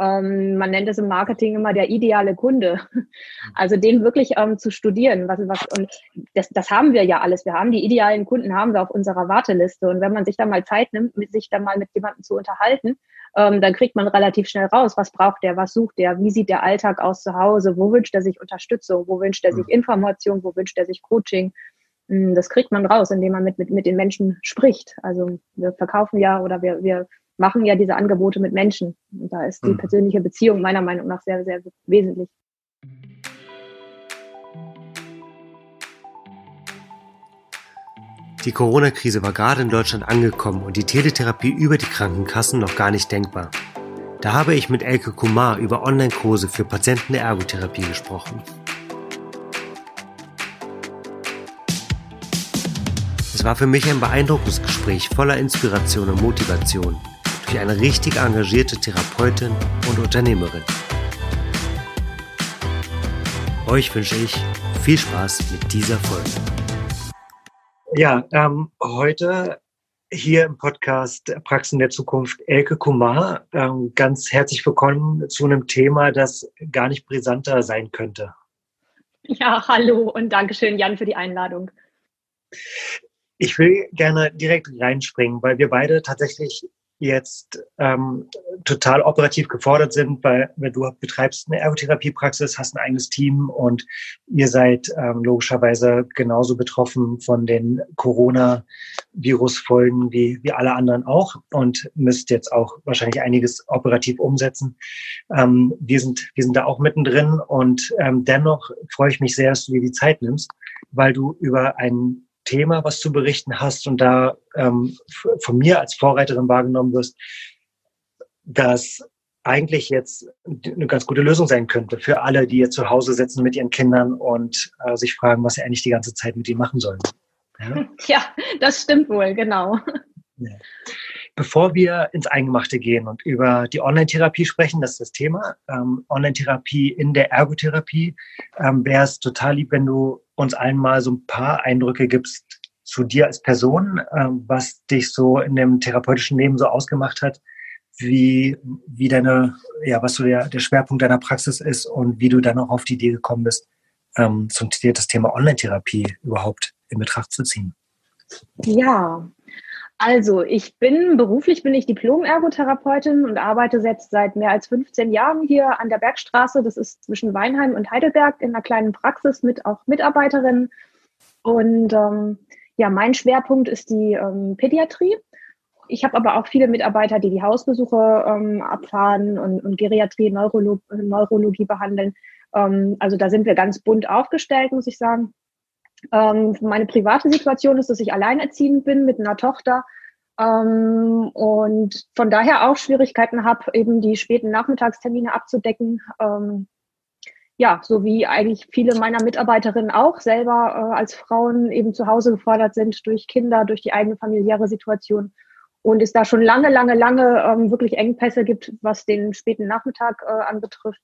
ähm, man nennt es im Marketing immer der ideale Kunde. Also den wirklich ähm, zu studieren. Was, was, und das, das haben wir ja alles. Wir haben die idealen Kunden, haben wir auf unserer Warteliste. Und wenn man sich da mal Zeit nimmt, mit sich da mal mit jemandem zu unterhalten, ähm, dann kriegt man relativ schnell raus, was braucht der, was sucht der, wie sieht der Alltag aus zu Hause, wo wünscht er sich Unterstützung, wo wünscht er sich Information, wo wünscht er sich Coaching. Hm, das kriegt man raus, indem man mit, mit, mit den Menschen spricht. Also wir verkaufen ja oder wir, wir machen ja diese Angebote mit Menschen. Und da ist die mhm. persönliche Beziehung meiner Meinung nach sehr, sehr wesentlich. Die Corona-Krise war gerade in Deutschland angekommen und die Teletherapie über die Krankenkassen noch gar nicht denkbar. Da habe ich mit Elke Kumar über Online-Kurse für Patienten der Ergotherapie gesprochen. Es war für mich ein beeindruckendes Gespräch voller Inspiration und Motivation durch eine richtig engagierte Therapeutin und Unternehmerin. Euch wünsche ich viel Spaß mit dieser Folge. Ja, ähm, heute hier im Podcast Praxen der Zukunft Elke Kumar. Ähm, ganz herzlich willkommen zu einem Thema, das gar nicht brisanter sein könnte. Ja, hallo und Dankeschön, Jan, für die Einladung. Ich will gerne direkt reinspringen, weil wir beide tatsächlich jetzt ähm, total operativ gefordert sind, weil wenn du betreibst eine Ergotherapiepraxis, hast ein eigenes Team und ihr seid ähm, logischerweise genauso betroffen von den Corona-Virus-Folgen wie, wie alle anderen auch und müsst jetzt auch wahrscheinlich einiges operativ umsetzen. Ähm, wir, sind, wir sind da auch mittendrin und ähm, dennoch freue ich mich sehr, dass du dir die Zeit nimmst, weil du über ein Thema, was zu berichten hast und da ähm, von mir als Vorreiterin wahrgenommen wirst, dass eigentlich jetzt eine ganz gute Lösung sein könnte für alle, die jetzt zu Hause sitzen mit ihren Kindern und äh, sich fragen, was sie eigentlich die ganze Zeit mit ihnen machen sollen. Ja, ja das stimmt wohl, genau. Ja. Bevor wir ins Eingemachte gehen und über die Online-Therapie sprechen, das ist das Thema, ähm, Online-Therapie in der Ergotherapie, ähm, wäre es total lieb, wenn du uns allen mal so ein paar Eindrücke gibst zu dir als Person, ähm, was dich so in dem therapeutischen Leben so ausgemacht hat, wie, wie deine, ja, was so der, der Schwerpunkt deiner Praxis ist und wie du dann auch auf die Idee gekommen bist, ähm, zum das Thema Online-Therapie überhaupt in Betracht zu ziehen. Ja, also, ich bin beruflich bin ich Diplom-Ergotherapeutin und arbeite jetzt seit mehr als 15 Jahren hier an der Bergstraße. Das ist zwischen Weinheim und Heidelberg in einer kleinen Praxis mit auch Mitarbeiterinnen. Und ähm, ja, mein Schwerpunkt ist die ähm, Pädiatrie. Ich habe aber auch viele Mitarbeiter, die die Hausbesuche ähm, abfahren und, und Geriatrie, Neurolog Neurologie behandeln. Ähm, also da sind wir ganz bunt aufgestellt, muss ich sagen. Ähm, meine private Situation ist, dass ich alleinerziehend bin mit einer Tochter ähm, und von daher auch Schwierigkeiten habe, eben die späten Nachmittagstermine abzudecken. Ähm, ja, so wie eigentlich viele meiner Mitarbeiterinnen auch selber äh, als Frauen eben zu Hause gefordert sind durch Kinder, durch die eigene familiäre Situation. Und es da schon lange, lange, lange ähm, wirklich Engpässe gibt, was den späten Nachmittag äh, anbetrifft.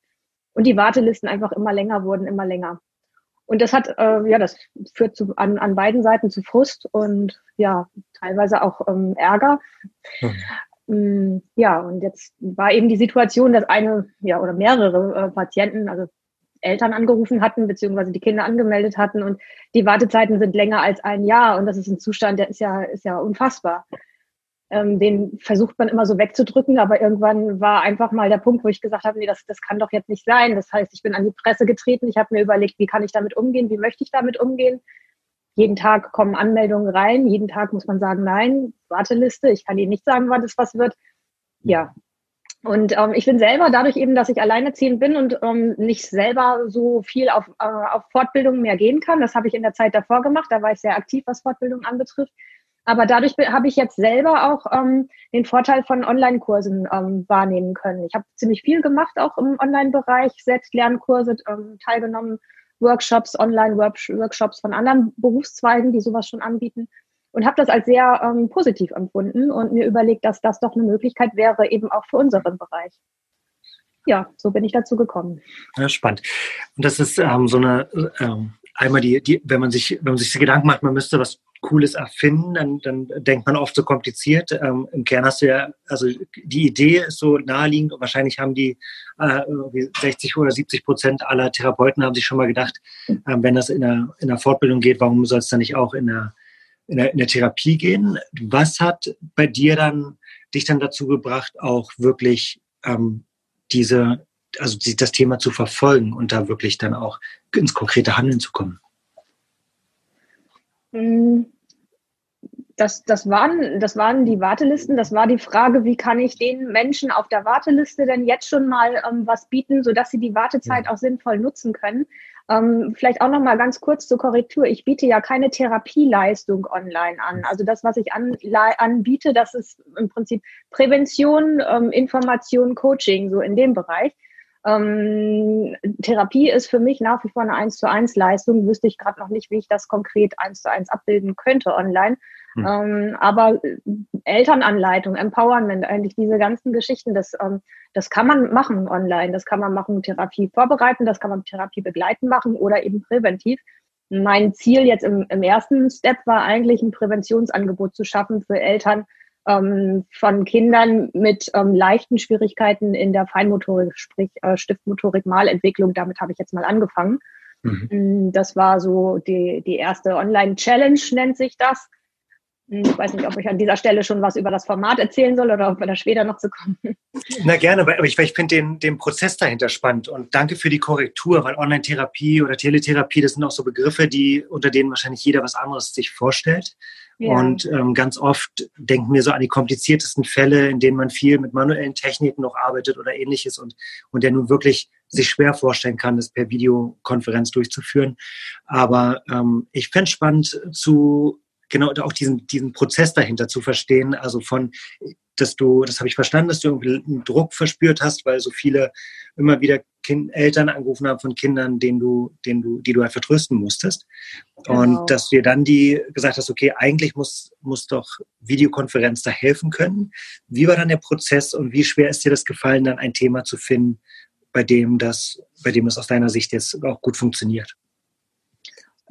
Und die Wartelisten einfach immer länger wurden, immer länger. Und das hat, äh, ja, das führt zu, an, an beiden Seiten zu Frust und ja, teilweise auch ähm, Ärger. Mhm. Ja, und jetzt war eben die Situation, dass eine, ja, oder mehrere äh, Patienten, also Eltern angerufen hatten, beziehungsweise die Kinder angemeldet hatten und die Wartezeiten sind länger als ein Jahr und das ist ein Zustand, der ist ja, ist ja unfassbar ähm, den versucht man immer so wegzudrücken, aber irgendwann war einfach mal der Punkt, wo ich gesagt habe, nee, das, das kann doch jetzt nicht sein. Das heißt, ich bin an die Presse getreten, ich habe mir überlegt, wie kann ich damit umgehen, wie möchte ich damit umgehen. Jeden Tag kommen Anmeldungen rein, jeden Tag muss man sagen, nein, Warteliste, ich kann Ihnen nicht sagen, wann das was wird. Ja. Und ähm, ich bin selber, dadurch eben, dass ich alleinerziehend bin und ähm, nicht selber so viel auf, äh, auf Fortbildungen mehr gehen kann, das habe ich in der Zeit davor gemacht, da war ich sehr aktiv, was Fortbildung anbetrifft, aber dadurch habe ich jetzt selber auch ähm, den Vorteil von Online-Kursen ähm, wahrnehmen können. Ich habe ziemlich viel gemacht, auch im Online-Bereich, Selbstlernkurse ähm, teilgenommen, Workshops, Online-Workshops von anderen Berufszweigen, die sowas schon anbieten. Und habe das als sehr ähm, positiv empfunden und mir überlegt, dass das doch eine Möglichkeit wäre, eben auch für unseren Bereich. Ja, so bin ich dazu gekommen. Ja, spannend. Und das ist ähm, so eine, ähm, einmal die, die, wenn man sich, wenn man sich Gedanken macht, man müsste was Cooles erfinden, dann, dann denkt man oft so kompliziert. Ähm, Im Kern hast du ja, also die Idee ist so naheliegend und wahrscheinlich haben die äh, 60 oder 70 Prozent aller Therapeuten haben sich schon mal gedacht, äh, wenn das in der, in der Fortbildung geht, warum soll es dann nicht auch in der, in der, in der Therapie gehen? Was hat bei dir dann dich dann dazu gebracht, auch wirklich ähm, diese, also das Thema zu verfolgen und da wirklich dann auch ins konkrete Handeln zu kommen? Mm, das, das, waren, das waren die Wartelisten. Das war die Frage, wie kann ich den Menschen auf der Warteliste denn jetzt schon mal ähm, was bieten, sodass sie die Wartezeit auch sinnvoll nutzen können. Ähm, vielleicht auch noch mal ganz kurz zur Korrektur. Ich biete ja keine Therapieleistung online an. Also das, was ich an, anbiete, das ist im Prinzip Prävention, ähm, Information, Coaching, so in dem Bereich. Ähm, Therapie ist für mich nach wie vor eine 1 zu 1 Leistung. Wüsste ich gerade noch nicht, wie ich das konkret 1 zu 1 abbilden könnte online. Hm. Ähm, aber äh, Elternanleitung, Empowerment, eigentlich diese ganzen Geschichten, das, ähm, das kann man machen online. Das kann man machen, Therapie vorbereiten, das kann man Therapie begleiten machen oder eben präventiv. Mein Ziel jetzt im, im ersten Step war eigentlich ein Präventionsangebot zu schaffen für Eltern, ähm, von Kindern mit ähm, leichten Schwierigkeiten in der Feinmotorik, sprich äh, Stiftmotorik, Malentwicklung. Damit habe ich jetzt mal angefangen. Mhm. Mm, das war so die, die erste Online-Challenge, nennt sich das. Ich weiß nicht, ob ich an dieser Stelle schon was über das Format erzählen soll oder ob wir da später noch zu kommen. Na gerne, aber ich, ich finde den, den Prozess dahinter spannend und danke für die Korrektur, weil Online-Therapie oder Teletherapie, das sind auch so Begriffe, die unter denen wahrscheinlich jeder was anderes sich vorstellt. Und ähm, ganz oft denken wir so an die kompliziertesten Fälle, in denen man viel mit manuellen Techniken noch arbeitet oder ähnliches und, und der nun wirklich sich schwer vorstellen kann, das per Videokonferenz durchzuführen. Aber ähm, ich fände spannend zu genau auch diesen, diesen Prozess dahinter zu verstehen, also von dass du, das habe ich verstanden, dass du irgendwie einen Druck verspürt hast, weil so viele immer wieder kind, Eltern angerufen haben von Kindern, denen du, denen du, die du halt vertrösten musstest. Genau. Und dass du dir dann die gesagt hast, okay, eigentlich muss, muss doch Videokonferenz da helfen können. Wie war dann der Prozess und wie schwer ist dir das gefallen, dann ein Thema zu finden, bei dem das, bei dem es aus deiner Sicht jetzt auch gut funktioniert?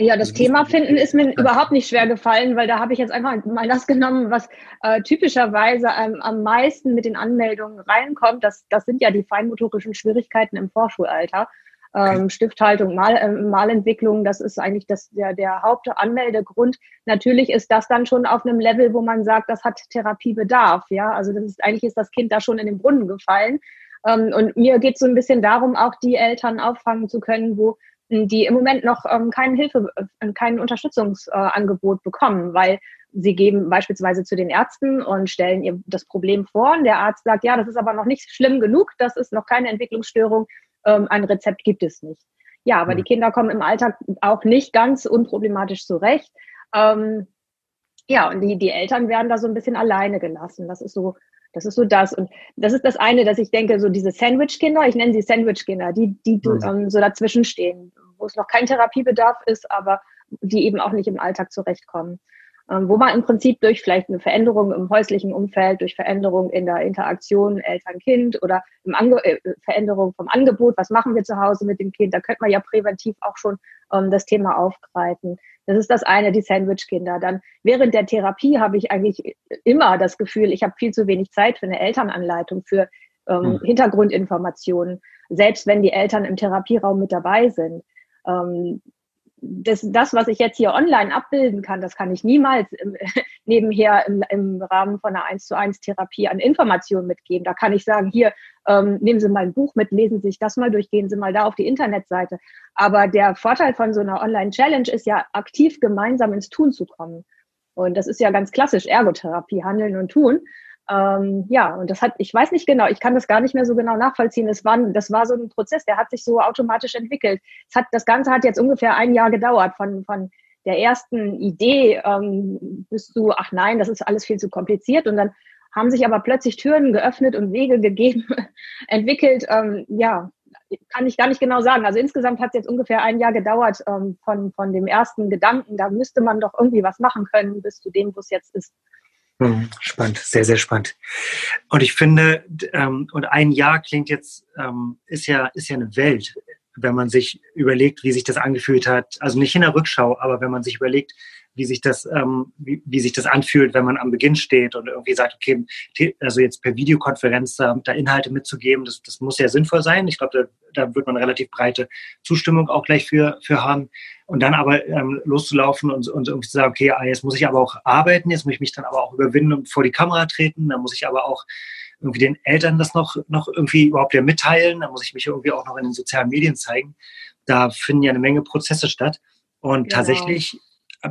Ja, das also Thema finden ist mir überhaupt nicht schwer gefallen, weil da habe ich jetzt einfach mal das genommen, was äh, typischerweise ähm, am meisten mit den Anmeldungen reinkommt. Das, das sind ja die feinmotorischen Schwierigkeiten im Vorschulalter. Ähm, Stifthaltung, Mal, äh, Malentwicklung, das ist eigentlich das, der, der Hauptanmeldegrund. Natürlich ist das dann schon auf einem Level, wo man sagt, das hat Therapiebedarf. Ja, also das ist, eigentlich ist das Kind da schon in den Brunnen gefallen. Ähm, und mir geht es so ein bisschen darum, auch die Eltern auffangen zu können, wo die im Moment noch ähm, keine Hilfe, äh, kein Unterstützungsangebot bekommen, weil sie geben beispielsweise zu den Ärzten und stellen ihr das Problem vor und der Arzt sagt, ja, das ist aber noch nicht schlimm genug, das ist noch keine Entwicklungsstörung, ähm, ein Rezept gibt es nicht. Ja, aber mhm. die Kinder kommen im Alltag auch nicht ganz unproblematisch zurecht. Ähm, ja, und die, die Eltern werden da so ein bisschen alleine gelassen. Das ist so das ist so das. Und das ist das eine, dass ich denke, so diese Sandwich-Kinder, ich nenne sie Sandwich-Kinder, die, die mhm. ähm, so dazwischen stehen, wo es noch kein Therapiebedarf ist, aber die eben auch nicht im Alltag zurechtkommen. Ähm, wo man im Prinzip durch vielleicht eine Veränderung im häuslichen Umfeld, durch Veränderung in der Interaktion Eltern-Kind oder im Ange äh, Veränderung vom Angebot, was machen wir zu Hause mit dem Kind, da könnte man ja präventiv auch schon ähm, das Thema aufgreifen. Das ist das eine, die Sandwich-Kinder. Dann während der Therapie habe ich eigentlich immer das Gefühl, ich habe viel zu wenig Zeit für eine Elternanleitung, für ähm, mhm. Hintergrundinformationen, selbst wenn die Eltern im Therapieraum mit dabei sind. Ähm, das, das, was ich jetzt hier online abbilden kann, das kann ich niemals im, nebenher im, im, Rahmen von einer 1 zu 1 Therapie an Informationen mitgeben. Da kann ich sagen, hier, ähm, nehmen Sie mal ein Buch mit, lesen Sie sich das mal durch, gehen Sie mal da auf die Internetseite. Aber der Vorteil von so einer Online-Challenge ist ja, aktiv gemeinsam ins Tun zu kommen. Und das ist ja ganz klassisch Ergotherapie, Handeln und Tun. Ähm, ja, und das hat, ich weiß nicht genau, ich kann das gar nicht mehr so genau nachvollziehen. Es war, das war so ein Prozess, der hat sich so automatisch entwickelt. Es hat, das Ganze hat jetzt ungefähr ein Jahr gedauert von, von der ersten Idee ähm, bis zu, ach nein, das ist alles viel zu kompliziert. Und dann haben sich aber plötzlich Türen geöffnet und Wege gegeben, entwickelt. Ähm, ja, kann ich gar nicht genau sagen. Also insgesamt hat es jetzt ungefähr ein Jahr gedauert ähm, von, von dem ersten Gedanken, da müsste man doch irgendwie was machen können, bis zu dem, wo es jetzt ist. Hm, spannend, sehr, sehr spannend. Und ich finde, ähm, und ein Jahr klingt jetzt, ähm, ist ja, ist ja eine Welt. Wenn man sich überlegt, wie sich das angefühlt hat, also nicht in der Rückschau, aber wenn man sich überlegt, wie sich das, ähm, wie, wie sich das anfühlt, wenn man am Beginn steht und irgendwie sagt, okay, also jetzt per Videokonferenz da, da Inhalte mitzugeben, das, das muss ja sinnvoll sein. Ich glaube, da, da wird man relativ breite Zustimmung auch gleich für, für haben. Und dann aber ähm, loszulaufen und, und irgendwie zu sagen, okay, ah, jetzt muss ich aber auch arbeiten, jetzt muss ich mich dann aber auch überwinden und vor die Kamera treten, dann muss ich aber auch irgendwie den Eltern das noch, noch irgendwie überhaupt ja mitteilen, dann muss ich mich irgendwie auch noch in den sozialen Medien zeigen. Da finden ja eine Menge Prozesse statt. Und genau. tatsächlich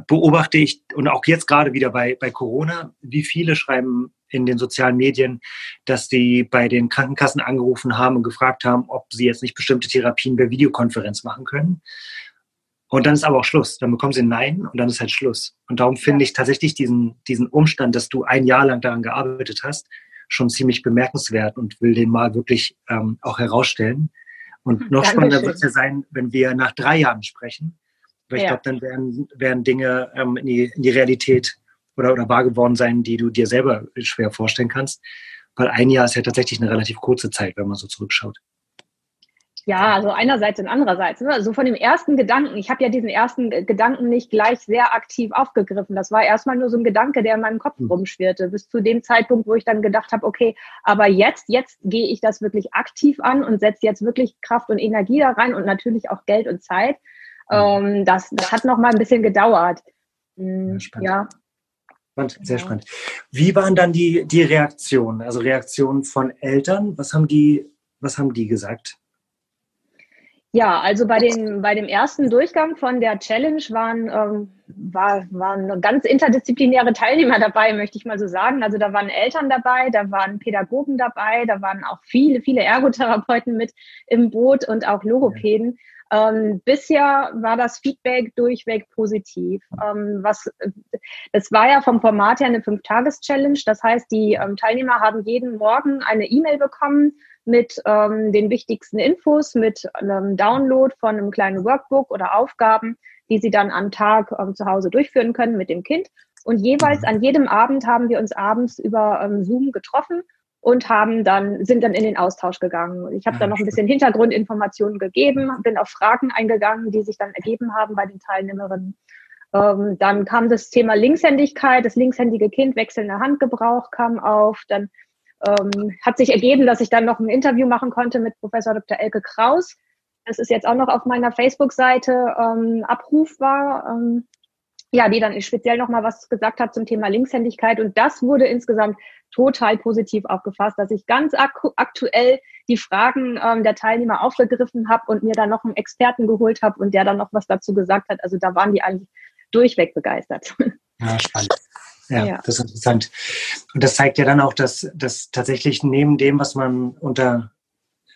beobachte ich, und auch jetzt gerade wieder bei, bei Corona, wie viele schreiben in den sozialen Medien, dass sie bei den Krankenkassen angerufen haben und gefragt haben, ob sie jetzt nicht bestimmte Therapien per Videokonferenz machen können. Und dann ist aber auch Schluss. Dann bekommen sie ein Nein und dann ist halt Schluss. Und darum finde ja. ich tatsächlich diesen, diesen Umstand, dass du ein Jahr lang daran gearbeitet hast, schon ziemlich bemerkenswert und will den mal wirklich ähm, auch herausstellen. Und noch Dankeschön. spannender wird es ja sein, wenn wir nach drei Jahren sprechen weil ich ja. glaube, dann werden, werden Dinge ähm, in, die, in die Realität oder, oder wahr geworden sein, die du dir selber schwer vorstellen kannst. Weil ein Jahr ist ja tatsächlich eine relativ kurze Zeit, wenn man so zurückschaut. Ja, also einerseits und andererseits. Ne? Also von dem ersten Gedanken, ich habe ja diesen ersten Gedanken nicht gleich sehr aktiv aufgegriffen. Das war erstmal nur so ein Gedanke, der in meinem Kopf mhm. rumschwirrte, bis zu dem Zeitpunkt, wo ich dann gedacht habe, okay, aber jetzt, jetzt gehe ich das wirklich aktiv an und setze jetzt wirklich Kraft und Energie da rein und natürlich auch Geld und Zeit. Ähm, das, das hat noch mal ein bisschen gedauert. Mhm, ja. Spannend, sehr spannend. Wie waren dann die, die Reaktionen? Also Reaktionen von Eltern? Was haben die, was haben die gesagt? Ja, also bei, den, bei dem ersten Durchgang von der Challenge waren, ähm, war, waren ganz interdisziplinäre Teilnehmer dabei, möchte ich mal so sagen. Also da waren Eltern dabei, da waren Pädagogen dabei, da waren auch viele, viele Ergotherapeuten mit im Boot und auch Logopäden. Ähm, bisher war das Feedback durchweg positiv. Ähm, was, das war ja vom Format her eine Fünf-Tages-Challenge. Das heißt, die ähm, Teilnehmer haben jeden Morgen eine E-Mail bekommen mit ähm, den wichtigsten Infos, mit einem Download von einem kleinen Workbook oder Aufgaben, die sie dann am Tag ähm, zu Hause durchführen können mit dem Kind. Und jeweils an jedem Abend haben wir uns abends über ähm, Zoom getroffen und haben dann, sind dann in den Austausch gegangen. Ich habe ja, dann noch ein bisschen Hintergrundinformationen gegeben, bin auf Fragen eingegangen, die sich dann ergeben haben bei den Teilnehmerinnen. Ähm, dann kam das Thema Linkshändigkeit, das linkshändige Kind wechselnder Handgebrauch kam auf. Dann ähm, hat sich ergeben, dass ich dann noch ein Interview machen konnte mit Professor Dr. Elke Kraus. Das ist jetzt auch noch auf meiner Facebook-Seite ähm, abrufbar. Ähm, ja, die dann speziell nochmal was gesagt hat zum Thema Linkshändigkeit. Und das wurde insgesamt total positiv aufgefasst, dass ich ganz aktuell die Fragen ähm, der Teilnehmer aufgegriffen habe und mir dann noch einen Experten geholt habe und der dann noch was dazu gesagt hat. Also da waren die eigentlich durchweg begeistert. Ja, spannend. Ja, ja, das ist interessant. Und das zeigt ja dann auch, dass, dass tatsächlich neben dem, was man unter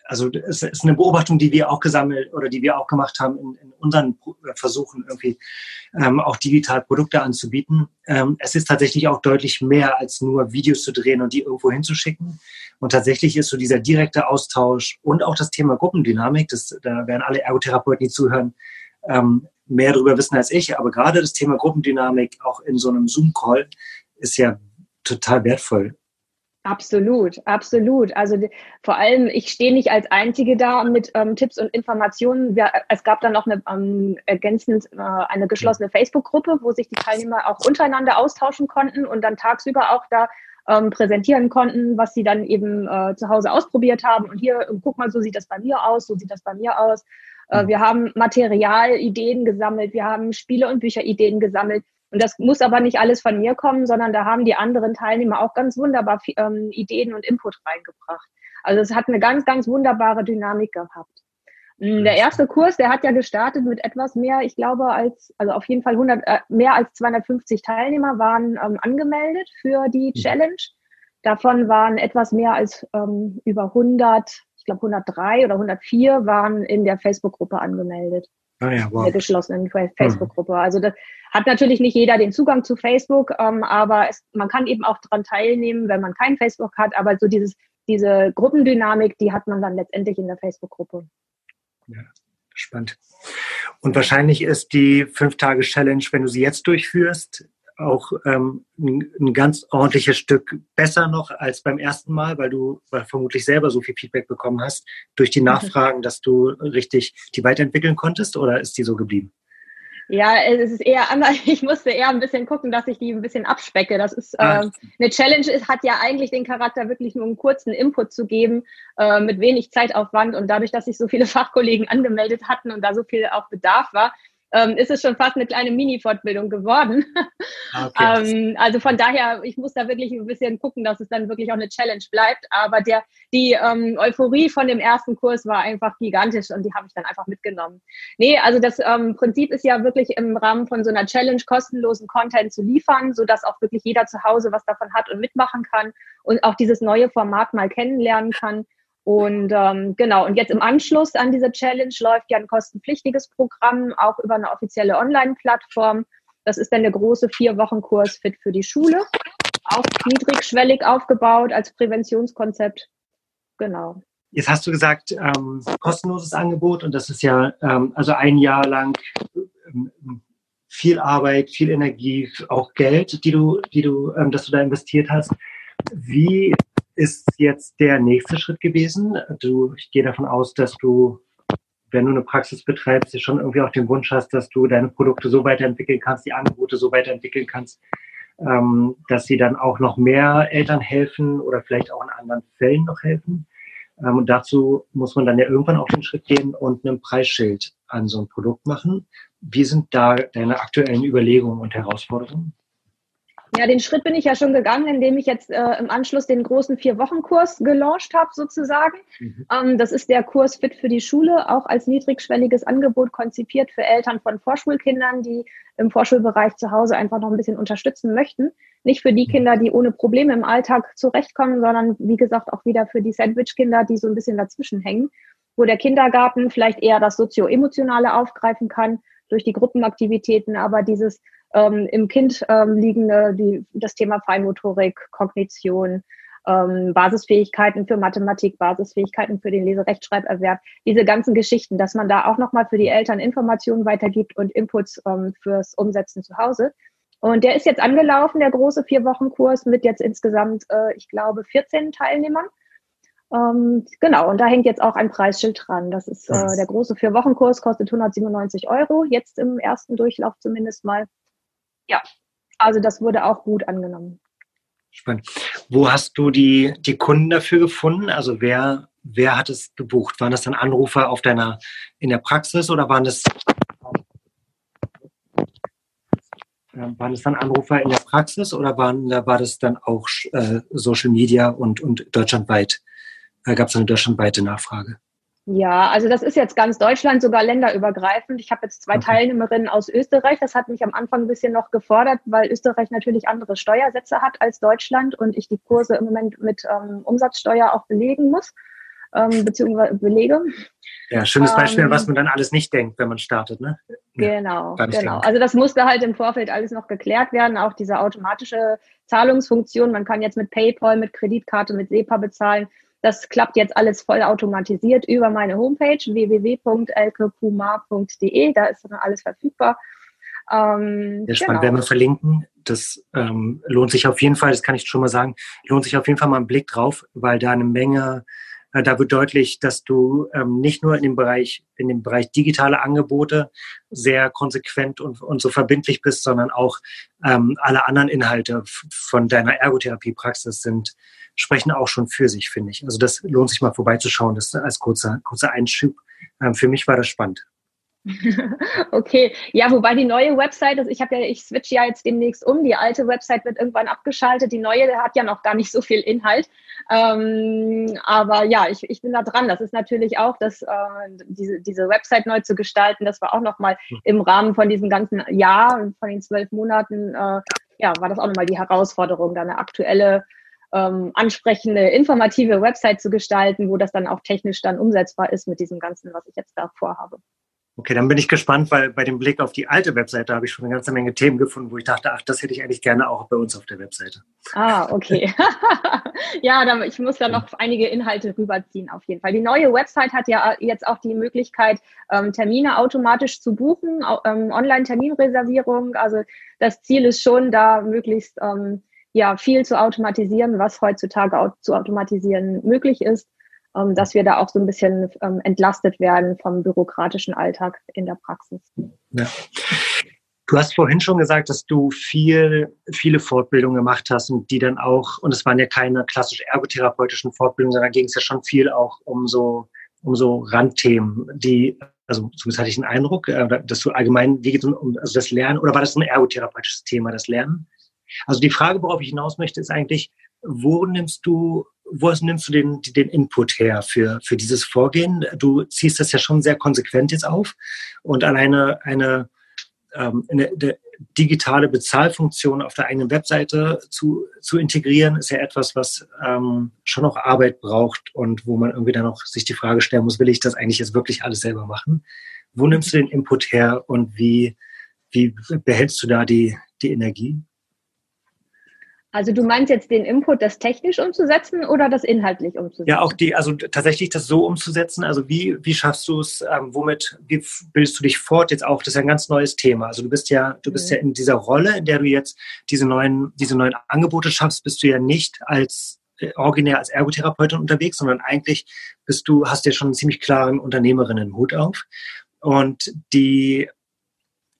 also es ist eine Beobachtung, die wir auch gesammelt oder die wir auch gemacht haben in, in unseren Versuchen, irgendwie ähm, auch digital Produkte anzubieten. Ähm, es ist tatsächlich auch deutlich mehr als nur Videos zu drehen und die irgendwo hinzuschicken. Und tatsächlich ist so dieser direkte Austausch und auch das Thema Gruppendynamik, das, da werden alle Ergotherapeuten, die zuhören, ähm, mehr darüber wissen als ich. Aber gerade das Thema Gruppendynamik auch in so einem Zoom-Call ist ja total wertvoll. Absolut, absolut. Also vor allem, ich stehe nicht als Einzige da mit ähm, Tipps und Informationen. Wir, es gab dann noch eine ähm, ergänzend äh, eine geschlossene Facebook-Gruppe, wo sich die Teilnehmer auch untereinander austauschen konnten und dann tagsüber auch da ähm, präsentieren konnten, was sie dann eben äh, zu Hause ausprobiert haben. Und hier, guck mal, so sieht das bei mir aus, so sieht das bei mir aus. Äh, mhm. wir haben Materialideen gesammelt, wir haben Spiele- und Bücherideen gesammelt. Und das muss aber nicht alles von mir kommen, sondern da haben die anderen Teilnehmer auch ganz wunderbar ähm, Ideen und Input reingebracht. Also es hat eine ganz, ganz wunderbare Dynamik gehabt. Mm, der erste Kurs, der hat ja gestartet mit etwas mehr, ich glaube, als, also auf jeden Fall 100, äh, mehr als 250 Teilnehmer waren ähm, angemeldet für die Challenge. Davon waren etwas mehr als ähm, über 100, ich glaube 103 oder 104 waren in der Facebook-Gruppe angemeldet. Ah ja, wow. In der geschlossenen Facebook-Gruppe. Also das, hat natürlich nicht jeder den Zugang zu Facebook, ähm, aber es, man kann eben auch daran teilnehmen, wenn man kein Facebook hat. Aber so dieses, diese Gruppendynamik, die hat man dann letztendlich in der Facebook-Gruppe. Ja, spannend. Und wahrscheinlich ist die Fünf-Tage-Challenge, wenn du sie jetzt durchführst, auch ähm, ein, ganz ordentliches Stück besser noch als beim ersten Mal, weil du weil vermutlich selber so viel Feedback bekommen hast durch die mhm. Nachfragen, dass du richtig die weiterentwickeln konntest oder ist die so geblieben? Ja, es ist eher anders. Ich musste eher ein bisschen gucken, dass ich die ein bisschen abspecke. Das ist äh, eine Challenge, ist, hat ja eigentlich den Charakter, wirklich nur einen kurzen Input zu geben, äh, mit wenig Zeitaufwand. Und dadurch, dass sich so viele Fachkollegen angemeldet hatten und da so viel auch Bedarf war, ähm, ist es schon fast eine kleine Mini-Fortbildung geworden. Ah, okay. ähm, also von daher, ich muss da wirklich ein bisschen gucken, dass es dann wirklich auch eine Challenge bleibt. Aber der, die ähm, Euphorie von dem ersten Kurs war einfach gigantisch und die habe ich dann einfach mitgenommen. Nee, also das ähm, Prinzip ist ja wirklich im Rahmen von so einer Challenge kostenlosen Content zu liefern, sodass auch wirklich jeder zu Hause was davon hat und mitmachen kann und auch dieses neue Format mal kennenlernen kann. Und ähm, genau, und jetzt im Anschluss an diese Challenge läuft ja ein kostenpflichtiges Programm, auch über eine offizielle Online-Plattform. Das ist dann der große Vier-Wochen-Kurs Fit für die Schule, auch niedrigschwellig aufgebaut als Präventionskonzept. Genau. Jetzt hast du gesagt, ähm, kostenloses Angebot und das ist ja ähm, also ein Jahr lang ähm, viel Arbeit, viel Energie, auch Geld, die du, die du, ähm, dass du da investiert hast. Wie ist jetzt der nächste Schritt gewesen? Du, ich gehe davon aus, dass du, wenn du eine Praxis betreibst, schon irgendwie auch den Wunsch hast, dass du deine Produkte so weiterentwickeln kannst, die Angebote so weiterentwickeln kannst, ähm, dass sie dann auch noch mehr Eltern helfen oder vielleicht auch in anderen Fällen noch helfen. Ähm, und dazu muss man dann ja irgendwann auch den Schritt gehen und einen Preisschild an so ein Produkt machen. Wie sind da deine aktuellen Überlegungen und Herausforderungen? Ja, den Schritt bin ich ja schon gegangen, indem ich jetzt äh, im Anschluss den großen Vier-Wochen-Kurs gelauncht habe, sozusagen. Mhm. Ähm, das ist der Kurs Fit für die Schule, auch als niedrigschwelliges Angebot konzipiert für Eltern von Vorschulkindern, die im Vorschulbereich zu Hause einfach noch ein bisschen unterstützen möchten. Nicht für die mhm. Kinder, die ohne Probleme im Alltag zurechtkommen, sondern wie gesagt auch wieder für die Sandwich-Kinder, die so ein bisschen dazwischen hängen, wo der Kindergarten vielleicht eher das sozio-emotionale aufgreifen kann durch die Gruppenaktivitäten, aber dieses ähm, im Kind ähm, liegende, die, das Thema Feinmotorik, Kognition, ähm, Basisfähigkeiten für Mathematik, Basisfähigkeiten für den Leserechtschreiberwerb, diese ganzen Geschichten, dass man da auch nochmal für die Eltern Informationen weitergibt und Inputs ähm, fürs Umsetzen zu Hause. Und der ist jetzt angelaufen, der große Vier-Wochen-Kurs mit jetzt insgesamt, äh, ich glaube, 14 Teilnehmern. Ähm, genau, und da hängt jetzt auch ein Preisschild dran. Das ist äh, der große Vier-Wochen-Kurs, kostet 197 Euro, jetzt im ersten Durchlauf zumindest mal ja, also das wurde auch gut angenommen. Spannend. Wo hast du die, die Kunden dafür gefunden? Also wer, wer hat es gebucht? Waren das dann Anrufer auf deiner, in der Praxis oder waren das, waren das dann Anrufer in der Praxis oder waren, war das dann auch äh, Social Media und, und deutschlandweit? Äh, Gab es eine deutschlandweite Nachfrage? Ja, also das ist jetzt ganz Deutschland, sogar länderübergreifend. Ich habe jetzt zwei okay. Teilnehmerinnen aus Österreich. Das hat mich am Anfang ein bisschen noch gefordert, weil Österreich natürlich andere Steuersätze hat als Deutschland und ich die Kurse im Moment mit ähm, Umsatzsteuer auch belegen muss, ähm, beziehungsweise belege. Ja, schönes Beispiel, ähm, was man dann alles nicht denkt, wenn man startet, ne? Genau, ja, genau. Also das musste halt im Vorfeld alles noch geklärt werden. Auch diese automatische Zahlungsfunktion. Man kann jetzt mit PayPal, mit Kreditkarte, mit SEPA bezahlen. Das klappt jetzt alles voll automatisiert über meine Homepage www.elkekumar.de. Da ist dann alles verfügbar. Ähm, Sehr spannend, genau. werden wir verlinken. Das ähm, lohnt sich auf jeden Fall, das kann ich schon mal sagen, lohnt sich auf jeden Fall mal einen Blick drauf, weil da eine Menge, da wird deutlich, dass du ähm, nicht nur in dem Bereich, in dem Bereich digitale Angebote sehr konsequent und, und so verbindlich bist, sondern auch ähm, alle anderen Inhalte von deiner Ergotherapiepraxis sind sprechen auch schon für sich, finde ich. Also das lohnt sich mal vorbeizuschauen, das als kurzer, kurzer Einschub. Ähm, für mich war das spannend. Okay, ja, wobei die neue Website, ich habe ja, ich switch ja jetzt demnächst um. Die alte Website wird irgendwann abgeschaltet. Die neue hat ja noch gar nicht so viel Inhalt. Ähm, aber ja, ich, ich bin da dran. Das ist natürlich auch, dass äh, diese, diese Website neu zu gestalten. Das war auch nochmal hm. im Rahmen von diesem ganzen Jahr, von den zwölf Monaten, äh, ja, war das auch nochmal die Herausforderung, da eine aktuelle ähm, ansprechende, informative Website zu gestalten, wo das dann auch technisch dann umsetzbar ist mit diesem Ganzen, was ich jetzt da vorhabe. Okay, dann bin ich gespannt, weil bei dem Blick auf die alte Webseite habe ich schon eine ganze Menge Themen gefunden, wo ich dachte, ach, das hätte ich eigentlich gerne auch bei uns auf der Webseite. Ah, okay. ja, ich muss ja noch einige Inhalte rüberziehen auf jeden Fall. Die neue Website hat ja jetzt auch die Möglichkeit, ähm, Termine automatisch zu buchen, ähm, Online-Terminreservierung. Also das Ziel ist schon, da möglichst ähm, ja viel zu automatisieren, was heutzutage zu automatisieren möglich ist dass wir da auch so ein bisschen ähm, entlastet werden vom bürokratischen Alltag in der Praxis. Ja. Du hast vorhin schon gesagt, dass du viel, viele Fortbildungen gemacht hast und die dann auch, und es waren ja keine klassisch ergotherapeutischen Fortbildungen, sondern ging es ja schon viel auch um so, um so Randthemen, die, also zumindest hatte ich den Eindruck, äh, dass du allgemein, wie geht es um also das Lernen, oder war das ein ergotherapeutisches Thema, das Lernen? Also die Frage, worauf ich hinaus möchte, ist eigentlich, wo nimmst du wo nimmst du den, den Input her für, für dieses Vorgehen? Du ziehst das ja schon sehr konsequent jetzt auf und alleine eine, ähm, eine, eine digitale Bezahlfunktion auf der eigenen Webseite zu, zu integrieren, ist ja etwas, was ähm, schon noch Arbeit braucht und wo man irgendwie dann noch sich die Frage stellen muss, will ich das eigentlich jetzt wirklich alles selber machen? Wo nimmst du den Input her und wie, wie behältst du da die, die Energie? Also du meinst jetzt den Input, das technisch umzusetzen oder das inhaltlich umzusetzen? Ja, auch die, also tatsächlich das so umzusetzen. Also wie, wie schaffst du es, ähm, womit, wie bildest du dich fort jetzt auch? Das ist ja ein ganz neues Thema. Also du bist ja, du bist mhm. ja in dieser Rolle, in der du jetzt diese neuen, diese neuen Angebote schaffst, bist du ja nicht als äh, originär als Ergotherapeutin unterwegs, sondern eigentlich bist du, hast ja schon einen ziemlich klaren Unternehmerinnenhut auf. Und die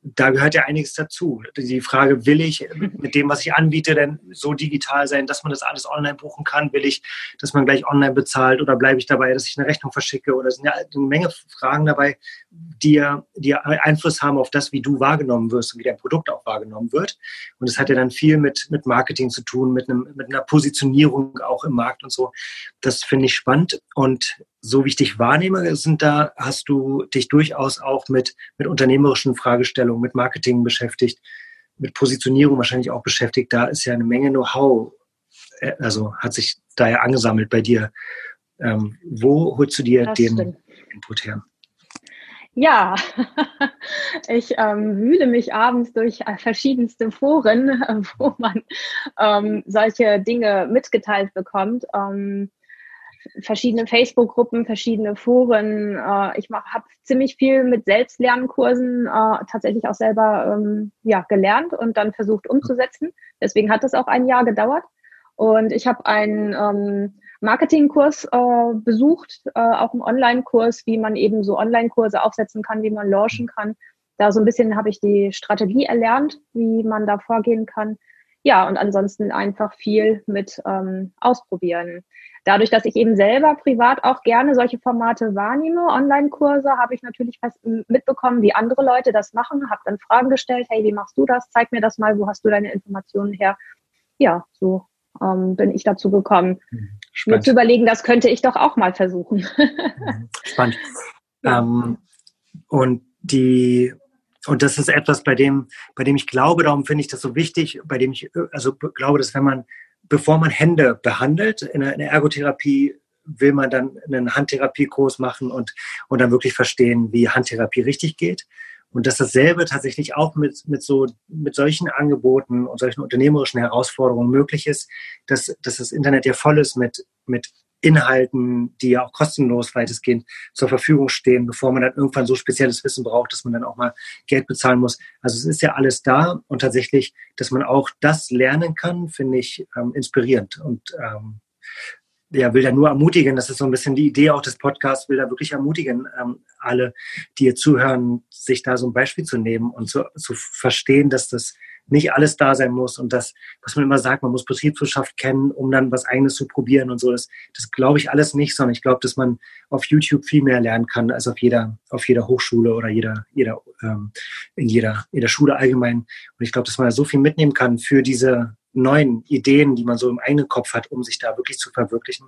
da gehört ja einiges dazu. Die Frage, will ich mit dem, was ich anbiete, denn so digital sein, dass man das alles online buchen kann? Will ich, dass man gleich online bezahlt oder bleibe ich dabei, dass ich eine Rechnung verschicke? Oder es sind ja eine Menge Fragen dabei, die, die Einfluss haben auf das, wie du wahrgenommen wirst und wie dein Produkt auch wahrgenommen wird. Und es hat ja dann viel mit, mit Marketing zu tun, mit, einem, mit einer Positionierung auch im Markt und so. Das finde ich spannend. Und so wie ich dich wahrnehme, sind da, hast du dich durchaus auch mit, mit unternehmerischen Fragestellungen, mit Marketing beschäftigt, mit Positionierung wahrscheinlich auch beschäftigt. Da ist ja eine Menge Know-how, äh, also hat sich da ja angesammelt bei dir. Ähm, wo holst du dir das den stimmt. Input her? Ja, ich ähm, wühle mich abends durch äh, verschiedenste Foren, wo man ähm, solche Dinge mitgeteilt bekommt. Ähm, verschiedene Facebook-Gruppen, verschiedene Foren. Äh, ich habe ziemlich viel mit Selbstlernkursen äh, tatsächlich auch selber ähm, ja, gelernt und dann versucht umzusetzen. Deswegen hat es auch ein Jahr gedauert. Und ich habe einen ähm, Marketingkurs äh, besucht, äh, auch einen Online-Kurs, wie man eben so Online-Kurse aufsetzen kann, wie man launchen kann. Da so ein bisschen habe ich die Strategie erlernt, wie man da vorgehen kann. Ja, und ansonsten einfach viel mit ähm, ausprobieren. Dadurch, dass ich eben selber privat auch gerne solche Formate wahrnehme, Online-Kurse, habe ich natürlich mitbekommen, wie andere Leute das machen, habe dann Fragen gestellt, hey, wie machst du das? Zeig mir das mal, wo hast du deine Informationen her? Ja, so ähm, bin ich dazu gekommen, hm, Spannend. mir zu überlegen, das könnte ich doch auch mal versuchen. Hm, spannend. Ja. Ähm, und die und das ist etwas, bei dem, bei dem ich glaube, darum finde ich das so wichtig, bei dem ich also glaube, dass wenn man bevor man Hände behandelt in der, in der Ergotherapie, will man dann einen Handtherapiekurs machen und, und dann wirklich verstehen, wie Handtherapie richtig geht. Und dass dasselbe tatsächlich auch mit, mit so, mit solchen Angeboten und solchen unternehmerischen Herausforderungen möglich ist, dass, dass das Internet ja voll ist mit, mit Inhalten, die ja auch kostenlos weitestgehend zur Verfügung stehen, bevor man dann irgendwann so spezielles Wissen braucht, dass man dann auch mal Geld bezahlen muss. Also es ist ja alles da und tatsächlich, dass man auch das lernen kann, finde ich ähm, inspirierend und ähm, ja, will da nur ermutigen, das ist so ein bisschen die Idee auch des Podcasts, will da wirklich ermutigen, ähm, alle, die hier zuhören, sich da so ein Beispiel zu nehmen und zu, zu verstehen, dass das nicht alles da sein muss und das, was man immer sagt, man muss Betriebswirtschaft kennen, um dann was Eigenes zu probieren und so. Das, das glaube ich alles nicht, sondern ich glaube, dass man auf YouTube viel mehr lernen kann als auf jeder, auf jeder Hochschule oder jeder, jeder, ähm, in jeder, in der Schule allgemein. Und ich glaube, dass man so viel mitnehmen kann für diese neuen Ideen, die man so im eigenen Kopf hat, um sich da wirklich zu verwirklichen.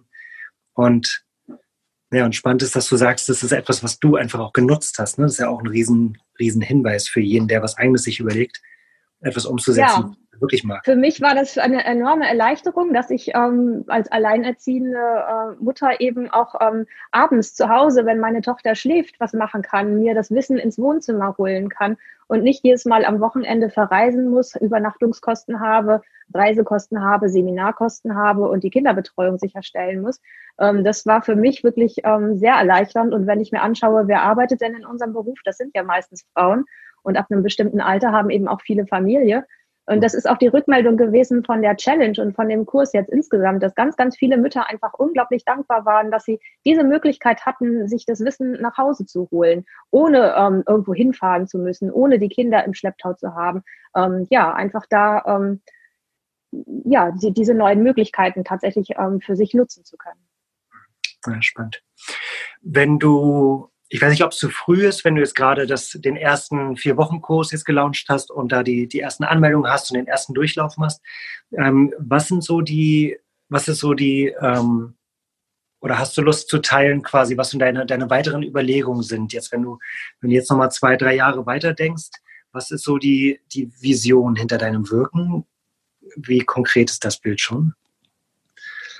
Und ja, und spannend ist, dass du sagst, das ist etwas, was du einfach auch genutzt hast. Ne? Das ist ja auch ein riesen, riesen Hinweis für jeden, der was Eigenes sich überlegt etwas umzusetzen, ja. wirklich mag. Für mich war das eine enorme Erleichterung, dass ich ähm, als alleinerziehende äh, Mutter eben auch ähm, abends zu Hause, wenn meine Tochter schläft, was machen kann, mir das Wissen ins Wohnzimmer holen kann und nicht jedes Mal am Wochenende verreisen muss, Übernachtungskosten habe, Reisekosten habe, Seminarkosten habe und die Kinderbetreuung sicherstellen muss. Ähm, das war für mich wirklich ähm, sehr erleichternd. Und wenn ich mir anschaue, wer arbeitet denn in unserem Beruf, das sind ja meistens Frauen und ab einem bestimmten Alter haben eben auch viele Familie. Und das ist auch die Rückmeldung gewesen von der Challenge und von dem Kurs jetzt insgesamt, dass ganz, ganz viele Mütter einfach unglaublich dankbar waren, dass sie diese Möglichkeit hatten, sich das Wissen nach Hause zu holen, ohne ähm, irgendwo hinfahren zu müssen, ohne die Kinder im Schlepptau zu haben. Ähm, ja, einfach da ähm, ja, die, diese neuen Möglichkeiten tatsächlich ähm, für sich nutzen zu können. Ja, spannend. Wenn du ich weiß nicht, ob es zu früh ist, wenn du jetzt gerade das, den ersten vier Wochen Kurs jetzt gelauncht hast und da die, die ersten Anmeldungen hast und den ersten Durchlauf machst. Ähm, was sind so die, was ist so die, ähm, oder hast du Lust zu teilen quasi, was deine, deine weiteren Überlegungen sind? Jetzt, wenn du, wenn du jetzt nochmal zwei, drei Jahre weiter denkst, was ist so die, die Vision hinter deinem Wirken? Wie konkret ist das Bild schon?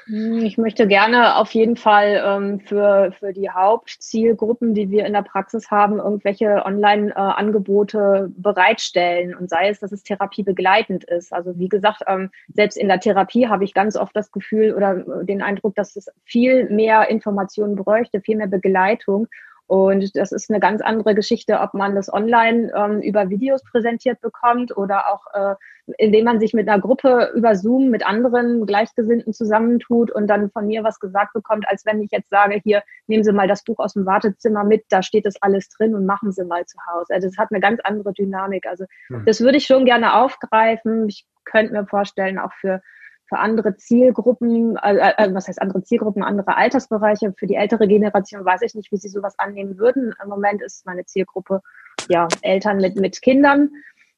Hm, ich möchte gerne auf jeden Fall ähm, für, für die Hauptzielgruppen, die wir in der Praxis haben, irgendwelche Online-Angebote äh, bereitstellen und sei es, dass es therapiebegleitend ist. Also wie gesagt, ähm, selbst in der Therapie habe ich ganz oft das Gefühl oder den Eindruck, dass es viel mehr Informationen bräuchte, viel mehr Begleitung. Und das ist eine ganz andere Geschichte, ob man das online ähm, über Videos präsentiert bekommt oder auch, äh, indem man sich mit einer Gruppe über Zoom mit anderen Gleichgesinnten zusammentut und dann von mir was gesagt bekommt, als wenn ich jetzt sage, hier, nehmen Sie mal das Buch aus dem Wartezimmer mit, da steht das alles drin und machen Sie mal zu Hause. Also das hat eine ganz andere Dynamik. Also mhm. das würde ich schon gerne aufgreifen. Ich könnte mir vorstellen, auch für für andere Zielgruppen, äh, äh, was heißt andere Zielgruppen, andere Altersbereiche. Für die ältere Generation weiß ich nicht, wie sie sowas annehmen würden. Im Moment ist meine Zielgruppe ja Eltern mit, mit Kindern.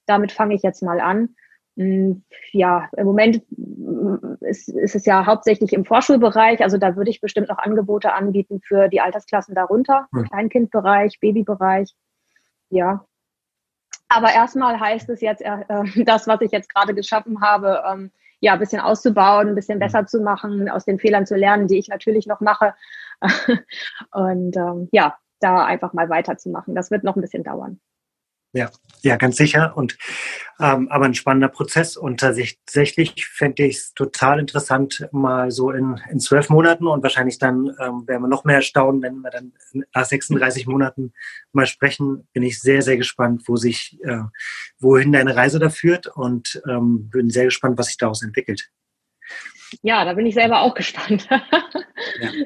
Damit fange ich jetzt mal an. Hm, ja, im Moment ist, ist es ja hauptsächlich im Vorschulbereich. Also da würde ich bestimmt noch Angebote anbieten für die Altersklassen darunter, hm. Kleinkindbereich, Babybereich. Ja. Aber erstmal heißt es jetzt, äh, das, was ich jetzt gerade geschaffen habe, ähm, ja, ein bisschen auszubauen, ein bisschen besser zu machen, aus den Fehlern zu lernen, die ich natürlich noch mache. Und ähm, ja, da einfach mal weiterzumachen. Das wird noch ein bisschen dauern. Ja, ja, ganz sicher. Und ähm, aber ein spannender Prozess. Und tatsächlich fände ich es total interessant, mal so in, in zwölf Monaten und wahrscheinlich dann ähm, werden wir noch mehr staunen, wenn wir dann nach 36 Monaten mal sprechen. Bin ich sehr, sehr gespannt, wo sich, äh, wohin deine Reise da führt und ähm, bin sehr gespannt, was sich daraus entwickelt. Ja, da bin ich selber auch gespannt. ja.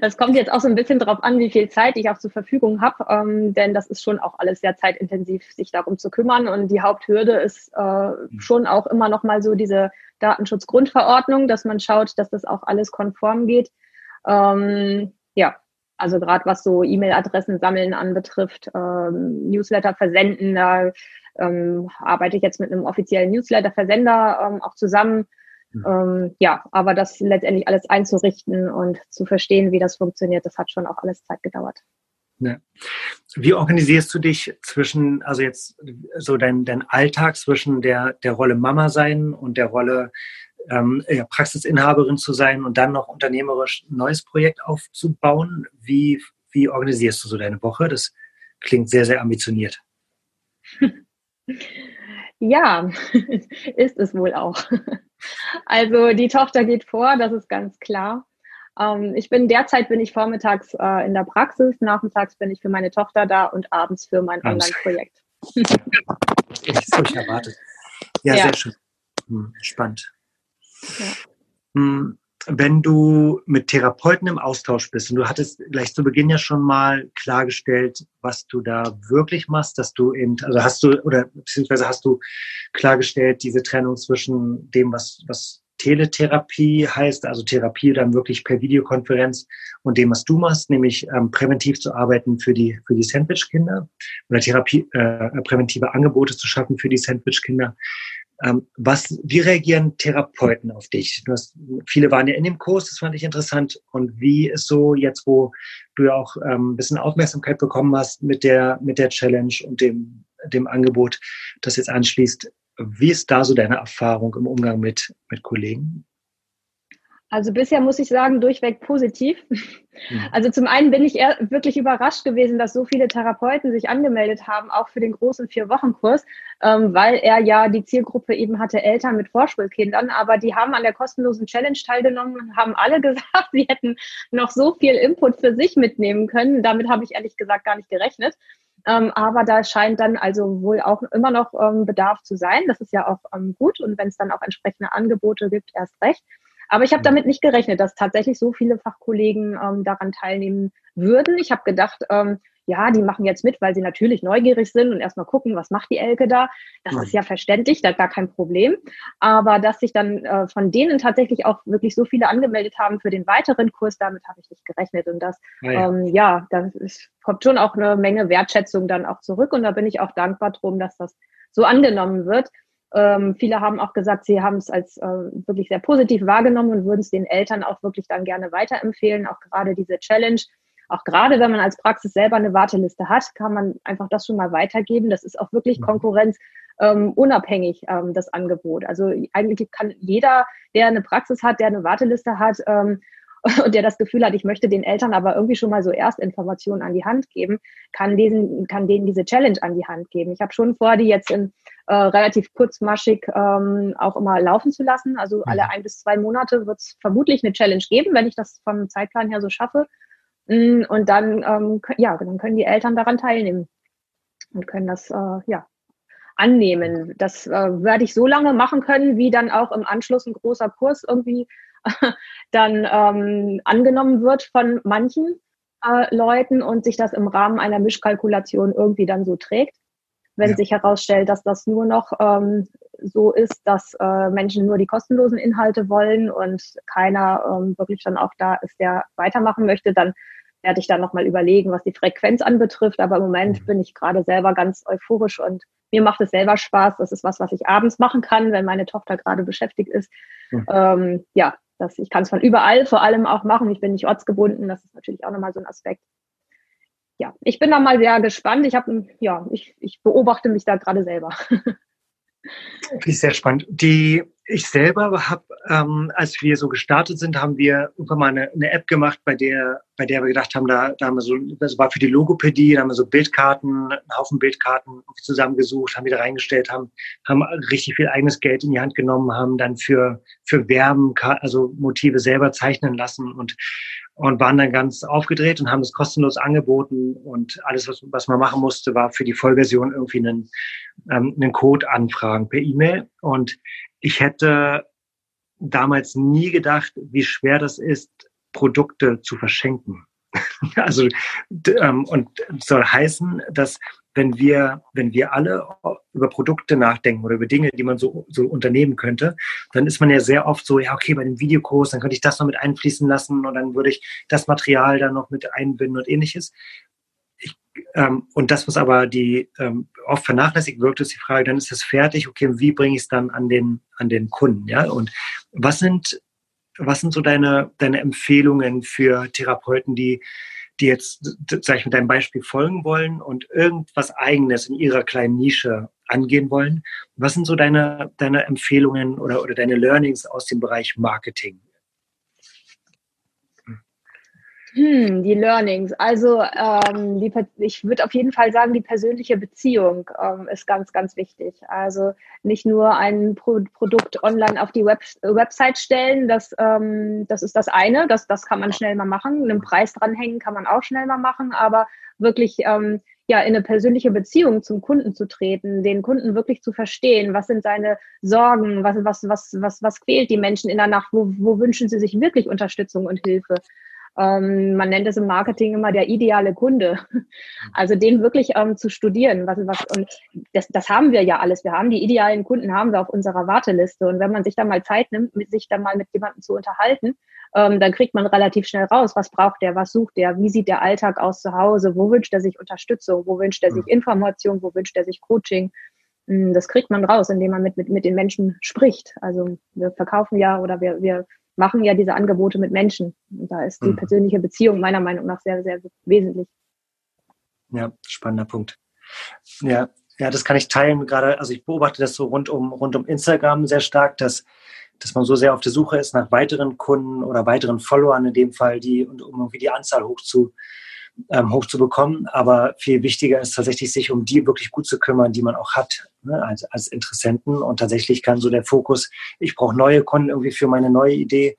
Das kommt jetzt auch so ein bisschen darauf an, wie viel Zeit ich auch zur Verfügung habe, ähm, denn das ist schon auch alles sehr zeitintensiv, sich darum zu kümmern. Und die Haupthürde ist äh, mhm. schon auch immer noch mal so diese Datenschutzgrundverordnung, dass man schaut, dass das auch alles konform geht. Ähm, ja, also gerade was so E-Mail-Adressen sammeln anbetrifft, ähm, Newsletter versenden, da ähm, arbeite ich jetzt mit einem offiziellen Newsletter-Versender ähm, auch zusammen. Ähm, ja, aber das letztendlich alles einzurichten und zu verstehen, wie das funktioniert, das hat schon auch alles Zeit gedauert. Ja. Wie organisierst du dich zwischen, also jetzt so dein, dein Alltag zwischen der, der Rolle Mama sein und der Rolle ähm, ja, Praxisinhaberin zu sein und dann noch unternehmerisch ein neues Projekt aufzubauen? Wie, wie organisierst du so deine Woche? Das klingt sehr, sehr ambitioniert. Ja, ist es wohl auch. Also die Tochter geht vor, das ist ganz klar. Ähm, ich bin derzeit bin ich vormittags äh, in der Praxis, nachmittags bin ich für meine Tochter da und abends für mein Online-Projekt. Ich so ich erwartet. Ja, ja, sehr schön. Hm, spannend. Ja. Hm, wenn du mit Therapeuten im Austausch bist und du hattest gleich zu Beginn ja schon mal klargestellt, was du da wirklich machst, dass du eben, also hast du, oder beziehungsweise hast du klargestellt, diese Trennung zwischen dem, was, was Teletherapie heißt, also Therapie dann wirklich per Videokonferenz und dem, was du machst, nämlich ähm, präventiv zu arbeiten für die, für die Sandwich-Kinder oder Therapie, äh, präventive Angebote zu schaffen für die Sandwich-Kinder. Ähm, was, wie reagieren Therapeuten auf dich? Du hast, viele waren ja in dem Kurs, das fand ich interessant. Und wie ist so jetzt, wo du ja auch ähm, ein bisschen Aufmerksamkeit bekommen hast mit der, mit der Challenge und dem, dem Angebot, das jetzt anschließt, Wie ist da so deine Erfahrung im Umgang mit, mit Kollegen? Also bisher muss ich sagen, durchweg positiv. Mhm. Also zum einen bin ich eher wirklich überrascht gewesen, dass so viele Therapeuten sich angemeldet haben, auch für den großen Vier-Wochen-Kurs, ähm, weil er ja die Zielgruppe eben hatte Eltern mit Vorschulkindern. Aber die haben an der kostenlosen Challenge teilgenommen und haben alle gesagt, sie hätten noch so viel Input für sich mitnehmen können. Damit habe ich ehrlich gesagt gar nicht gerechnet. Ähm, aber da scheint dann also wohl auch immer noch ähm, Bedarf zu sein. Das ist ja auch ähm, gut. Und wenn es dann auch entsprechende Angebote gibt, erst recht. Aber ich habe mhm. damit nicht gerechnet, dass tatsächlich so viele Fachkollegen ähm, daran teilnehmen würden. Ich habe gedacht, ähm, ja, die machen jetzt mit, weil sie natürlich neugierig sind und erstmal gucken, was macht die Elke da. Das mhm. ist ja verständlich, da gar kein Problem. Aber dass sich dann äh, von denen tatsächlich auch wirklich so viele angemeldet haben für den weiteren Kurs, damit habe ich nicht gerechnet. Und das, ja, ja. Ähm, ja da kommt schon auch eine Menge Wertschätzung dann auch zurück. Und da bin ich auch dankbar drum, dass das so angenommen wird. Ähm, viele haben auch gesagt, sie haben es als äh, wirklich sehr positiv wahrgenommen und würden es den Eltern auch wirklich dann gerne weiterempfehlen. Auch gerade diese Challenge, auch gerade wenn man als Praxis selber eine Warteliste hat, kann man einfach das schon mal weitergeben. Das ist auch wirklich mhm. Konkurrenz ähm, unabhängig, ähm, das Angebot. Also eigentlich kann jeder, der eine Praxis hat, der eine Warteliste hat, ähm, und der das Gefühl hat, ich möchte den Eltern aber irgendwie schon mal so Erstinformationen an die Hand geben, kann, diesen, kann denen diese Challenge an die Hand geben. Ich habe schon vor, die jetzt in äh, relativ kurzmaschig ähm, auch immer laufen zu lassen. Also mhm. alle ein bis zwei Monate wird es vermutlich eine Challenge geben, wenn ich das vom Zeitplan her so schaffe. Mm, und dann, ähm, ja, dann können die Eltern daran teilnehmen und können das äh, ja annehmen. Das äh, werde ich so lange machen können, wie dann auch im Anschluss ein großer Kurs irgendwie dann ähm, angenommen wird von manchen äh, Leuten und sich das im Rahmen einer Mischkalkulation irgendwie dann so trägt. Wenn ja. sich herausstellt, dass das nur noch ähm, so ist, dass äh, Menschen nur die kostenlosen Inhalte wollen und keiner ähm, wirklich dann auch da ist, der weitermachen möchte, dann werde ich dann nochmal überlegen, was die Frequenz anbetrifft. Aber im Moment mhm. bin ich gerade selber ganz euphorisch und mir macht es selber Spaß. Das ist was, was ich abends machen kann, wenn meine Tochter gerade beschäftigt ist. Mhm. Ähm, ja, das, ich kann es von überall vor allem auch machen. Ich bin nicht ortsgebunden. Das ist natürlich auch nochmal so ein Aspekt. Ja, ich bin da mal sehr gespannt. Ich habe, ja, ich, ich beobachte mich da gerade selber. Finde ich sehr spannend. Die, ich selber habe, ähm, als wir so gestartet sind, haben wir irgendwann mal eine, eine, App gemacht, bei der, bei der wir gedacht haben, da, da haben wir so, das war für die Logopädie, da haben wir so Bildkarten, einen Haufen Bildkarten zusammengesucht, haben wieder reingestellt, haben, haben richtig viel eigenes Geld in die Hand genommen, haben dann für, für Werben, also Motive selber zeichnen lassen und und waren dann ganz aufgedreht und haben es kostenlos angeboten und alles, was, was man machen musste, war für die Vollversion irgendwie einen, ähm, einen Code anfragen per E-Mail. Und ich hätte damals nie gedacht, wie schwer das ist, Produkte zu verschenken. also ähm, und soll heißen, dass wenn wir, wenn wir alle über Produkte nachdenken oder über Dinge, die man so, so unternehmen könnte, dann ist man ja sehr oft so, ja, okay, bei dem Videokurs, dann könnte ich das noch mit einfließen lassen und dann würde ich das Material dann noch mit einbinden und ähnliches. Ähm, und das, was aber die ähm, oft vernachlässigt wirkt, ist die Frage, dann ist es fertig, okay, wie bringe ich es dann an den, an den Kunden, ja? Und was sind, was sind so deine, deine Empfehlungen für Therapeuten, die die jetzt, sag ich mit deinem Beispiel folgen wollen und irgendwas Eigenes in ihrer kleinen Nische angehen wollen. Was sind so deine, deine Empfehlungen oder, oder deine Learnings aus dem Bereich Marketing? Hm, die Learnings. Also ähm, die, ich würde auf jeden Fall sagen, die persönliche Beziehung ähm, ist ganz, ganz wichtig. Also nicht nur ein Pro Produkt online auf die Web Website stellen, das, ähm, das ist das eine, das, das kann man schnell mal machen. Einen Preis dranhängen kann man auch schnell mal machen, aber wirklich ähm, ja in eine persönliche Beziehung zum Kunden zu treten, den Kunden wirklich zu verstehen, was sind seine Sorgen, was, was, was, was, was quält die Menschen in der Nacht, wo, wo wünschen sie sich wirklich Unterstützung und Hilfe. Ähm, man nennt es im Marketing immer der ideale Kunde. Also den wirklich ähm, zu studieren. Was, was, und das, das haben wir ja alles. Wir haben die idealen Kunden, haben wir auf unserer Warteliste. Und wenn man sich da mal Zeit nimmt, sich dann mal mit jemandem zu unterhalten, ähm, dann kriegt man relativ schnell raus, was braucht der, was sucht der, wie sieht der Alltag aus zu Hause, wo wünscht er sich Unterstützung, wo wünscht er sich Information, wo wünscht er sich Coaching. Hm, das kriegt man raus, indem man mit, mit, mit den Menschen spricht. Also wir verkaufen ja oder wir, wir machen ja diese Angebote mit Menschen. Und da ist die mhm. persönliche Beziehung meiner Meinung nach sehr, sehr wesentlich. Ja, spannender Punkt. Ja, Ja, das kann ich teilen. Gerade, also ich beobachte das so rund um, rund um Instagram sehr stark, dass, dass man so sehr auf der Suche ist nach weiteren Kunden oder weiteren Followern in dem Fall, die, um irgendwie die Anzahl hoch zu, ähm, hochzubekommen. Aber viel wichtiger ist tatsächlich, sich um die wirklich gut zu kümmern, die man auch hat ne, als, als Interessenten. Und tatsächlich kann so der Fokus, ich brauche neue Kunden irgendwie für meine neue Idee,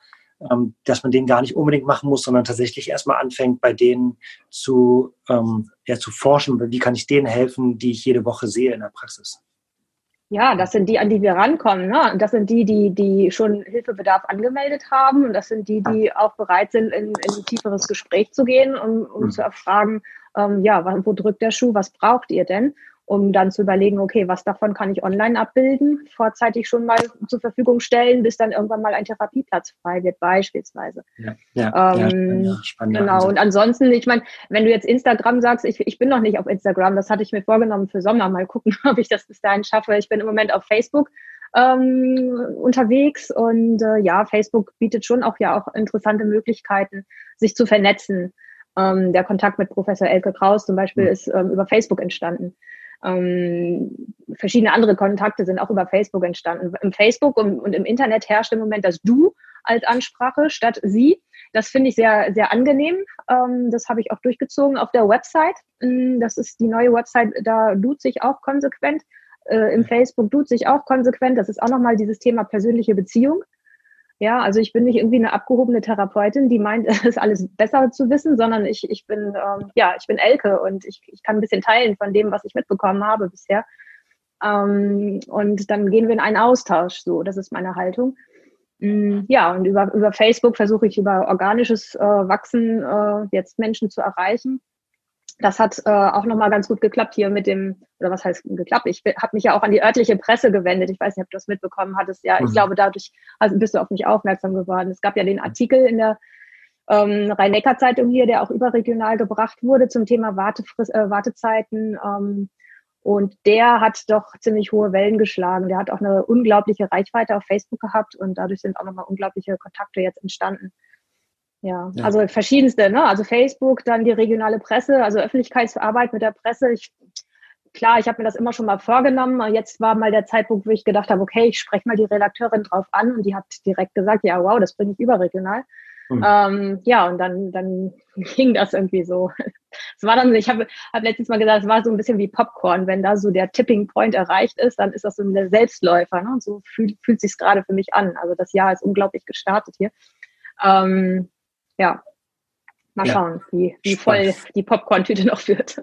ähm, dass man den gar nicht unbedingt machen muss, sondern tatsächlich erstmal anfängt, bei denen zu, ähm, ja, zu forschen, wie kann ich denen helfen, die ich jede Woche sehe in der Praxis. Ja, das sind die, an die wir rankommen. Ne? Und das sind die, die, die schon Hilfebedarf angemeldet haben. Und das sind die, die auch bereit sind, in, in ein tieferes Gespräch zu gehen, um, um mhm. zu erfragen, ähm, ja, wo drückt der Schuh, was braucht ihr denn? Um dann zu überlegen, okay, was davon kann ich online abbilden, vorzeitig schon mal zur Verfügung stellen, bis dann irgendwann mal ein Therapieplatz frei wird, beispielsweise. Ja, ja, ähm, ja spannend, genau. Und ansonsten, ich meine, wenn du jetzt Instagram sagst, ich, ich bin noch nicht auf Instagram, das hatte ich mir vorgenommen für Sommer, mal gucken, ob ich das bis dahin schaffe. Ich bin im Moment auf Facebook ähm, unterwegs und äh, ja, Facebook bietet schon auch ja auch interessante Möglichkeiten, sich zu vernetzen. Ähm, der Kontakt mit Professor Elke Kraus zum Beispiel mhm. ist ähm, über Facebook entstanden. Ähm, verschiedene andere Kontakte sind auch über Facebook entstanden. Im Facebook und, und im Internet herrscht im Moment das Du als Ansprache statt Sie. Das finde ich sehr, sehr angenehm. Ähm, das habe ich auch durchgezogen auf der Website. Mm, das ist die neue Website, da tut sich auch konsequent. Äh, Im Facebook tut sich auch konsequent. Das ist auch nochmal dieses Thema persönliche Beziehung. Ja, also ich bin nicht irgendwie eine abgehobene Therapeutin, die meint, es ist alles besser zu wissen, sondern ich, ich bin, ähm, ja, ich bin Elke und ich, ich kann ein bisschen teilen von dem, was ich mitbekommen habe bisher. Ähm, und dann gehen wir in einen Austausch, so, das ist meine Haltung. Mm, ja, und über, über Facebook versuche ich über organisches äh, Wachsen äh, jetzt Menschen zu erreichen das hat äh, auch nochmal ganz gut geklappt hier mit dem, oder was heißt geklappt? Ich habe mich ja auch an die örtliche Presse gewendet. Ich weiß nicht, ob du das mitbekommen hattest. Ja, mhm. ich glaube, dadurch also bist du auf mich aufmerksam geworden. Es gab ja den Artikel in der ähm, Rhein-Neckar-Zeitung hier, der auch überregional gebracht wurde zum Thema Wartefrist, äh, Wartezeiten. Ähm, und der hat doch ziemlich hohe Wellen geschlagen. Der hat auch eine unglaubliche Reichweite auf Facebook gehabt und dadurch sind auch nochmal unglaubliche Kontakte jetzt entstanden. Ja, ja, also verschiedenste, ne? Also Facebook, dann die regionale Presse, also Öffentlichkeitsarbeit mit der Presse. Ich, klar, ich habe mir das immer schon mal vorgenommen. Jetzt war mal der Zeitpunkt, wo ich gedacht habe, okay, ich spreche mal die Redakteurin drauf an und die hat direkt gesagt, ja, wow, das bringe ich überregional. Mhm. Ähm, ja, und dann, dann ging das irgendwie so. Es war dann, ich habe hab letztes Mal gesagt, es war so ein bisschen wie Popcorn. Wenn da so der Tipping Point erreicht ist, dann ist das so ein Selbstläufer. Ne? Und so fühlt, fühlt sich gerade für mich an. Also das Jahr ist unglaublich gestartet hier. Ähm, ja, mal ja. schauen, wie, wie voll die Popcorn-Tüte noch wird.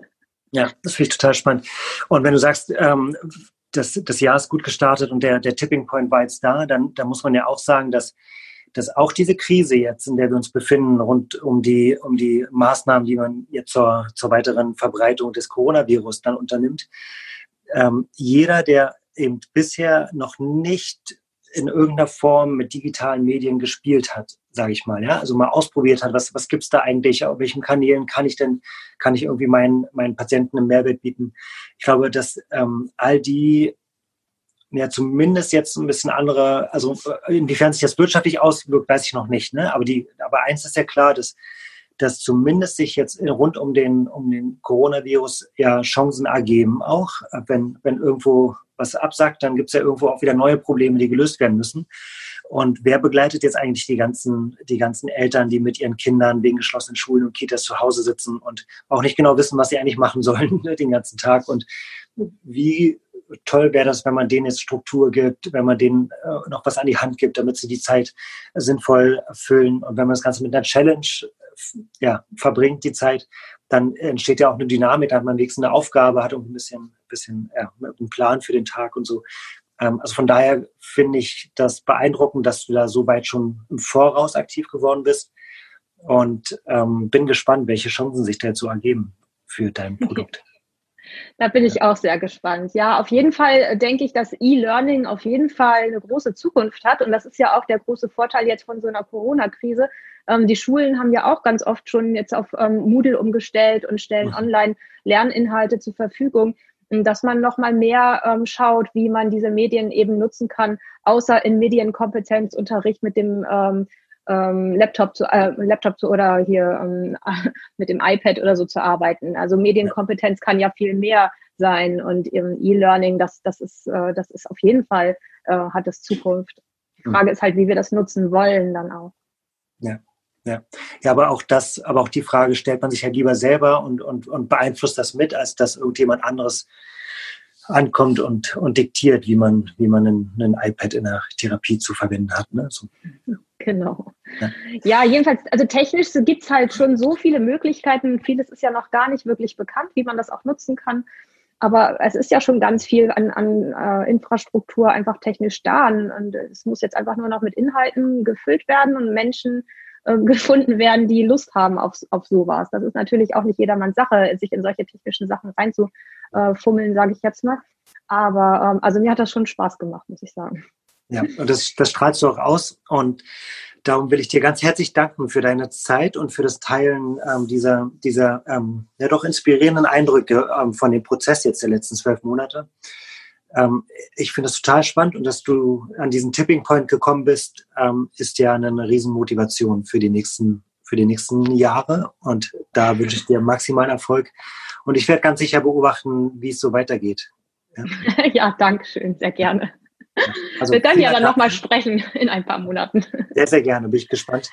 Ja, das finde ich total spannend. Und wenn du sagst, ähm, das, das Jahr ist gut gestartet und der, der Tipping Point war jetzt da, dann, dann muss man ja auch sagen, dass, dass auch diese Krise jetzt, in der wir uns befinden, rund um die, um die Maßnahmen, die man jetzt zur, zur weiteren Verbreitung des Coronavirus dann unternimmt, ähm, jeder, der eben bisher noch nicht in irgendeiner Form mit digitalen Medien gespielt hat, sage ich mal, ja, also mal ausprobiert hat, was, was gibt's da eigentlich, auf welchen Kanälen kann ich denn, kann ich irgendwie meinen, meinen Patienten einen Mehrwert bieten. Ich glaube, dass ähm, all die ja zumindest jetzt ein bisschen andere, also inwiefern sich das wirtschaftlich auswirkt, weiß ich noch nicht, ne? Aber die, aber eins ist ja klar, dass dass zumindest sich jetzt rund um den, um den Coronavirus ja Chancen ergeben, auch wenn, wenn irgendwo was absagt, dann gibt es ja irgendwo auch wieder neue Probleme, die gelöst werden müssen. Und wer begleitet jetzt eigentlich die ganzen, die ganzen Eltern, die mit ihren Kindern wegen geschlossenen Schulen und Kitas zu Hause sitzen und auch nicht genau wissen, was sie eigentlich machen sollen den ganzen Tag? Und wie toll wäre das, wenn man denen jetzt Struktur gibt, wenn man denen äh, noch was an die Hand gibt, damit sie die Zeit sinnvoll füllen. Und wenn man das Ganze mit einer Challenge ja, verbringt, die Zeit, dann entsteht ja auch eine Dynamik, da hat man wenigstens eine Aufgabe, hat ein bisschen, bisschen ja, einen Plan für den Tag und so. Ähm, also von daher finde ich das beeindruckend, dass du da so weit schon im Voraus aktiv geworden bist und ähm, bin gespannt, welche Chancen sich dazu ergeben für dein Produkt. Da bin ich auch sehr gespannt. Ja, auf jeden Fall denke ich, dass E-Learning auf jeden Fall eine große Zukunft hat. Und das ist ja auch der große Vorteil jetzt von so einer Corona-Krise. Ähm, die Schulen haben ja auch ganz oft schon jetzt auf ähm, Moodle umgestellt und stellen mhm. online Lerninhalte zur Verfügung dass man noch mal mehr ähm, schaut, wie man diese Medien eben nutzen kann, außer in Medienkompetenzunterricht mit dem ähm, ähm, Laptop zu, äh, Laptop zu oder hier ähm, mit dem iPad oder so zu arbeiten. Also Medienkompetenz kann ja viel mehr sein und E-Learning, das, das ist, äh, das ist auf jeden Fall, äh, hat es Zukunft. Die hm. Frage ist halt, wie wir das nutzen wollen dann auch. Ja. Ja. ja, aber auch das, aber auch die Frage stellt man sich halt lieber selber und, und, und beeinflusst das mit, als dass irgendjemand anderes ankommt und, und diktiert, wie man, wie man ein, ein iPad in der Therapie zu verwenden hat. Ne? So. Genau. Ja. ja, jedenfalls, also technisch gibt es halt schon so viele Möglichkeiten. Vieles ist ja noch gar nicht wirklich bekannt, wie man das auch nutzen kann. Aber es ist ja schon ganz viel an, an äh, Infrastruktur einfach technisch da. Und es muss jetzt einfach nur noch mit Inhalten gefüllt werden und Menschen äh, gefunden werden, die Lust haben auf, auf sowas. Das ist natürlich auch nicht jedermanns Sache, sich in solche technischen Sachen reinzufummeln, sage ich jetzt mal. Aber ähm, also mir hat das schon Spaß gemacht, muss ich sagen. Ja, und das, das strahlst du auch aus. Und darum will ich dir ganz herzlich danken für deine Zeit und für das Teilen ähm, dieser, dieser ähm, ja doch inspirierenden Eindrücke ähm, von dem Prozess jetzt der letzten zwölf Monate. Ähm, ich finde es total spannend und dass du an diesen Tipping Point gekommen bist, ähm, ist ja eine, eine Riesenmotivation für die nächsten für die nächsten Jahre und da wünsche ich dir maximalen Erfolg und ich werde ganz sicher beobachten, wie es so weitergeht. Ja, ja danke schön, sehr gerne. Also Wir können ja dann nochmal sprechen in ein paar Monaten. Sehr, sehr gerne, bin ich gespannt.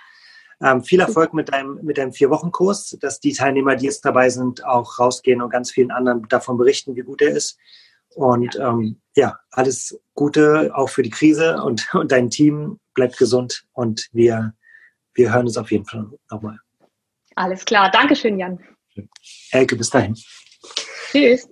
Ähm, viel Erfolg mit deinem, mit deinem Vier-Wochen-Kurs, dass die Teilnehmer, die jetzt dabei sind, auch rausgehen und ganz vielen anderen davon berichten, wie gut er ist. Und ja, ähm, ja alles Gute auch für die Krise und, und dein Team. Bleibt gesund und wir, wir hören uns auf jeden Fall nochmal. Alles klar. Dankeschön, Jan. Elke, bis dahin. Tschüss.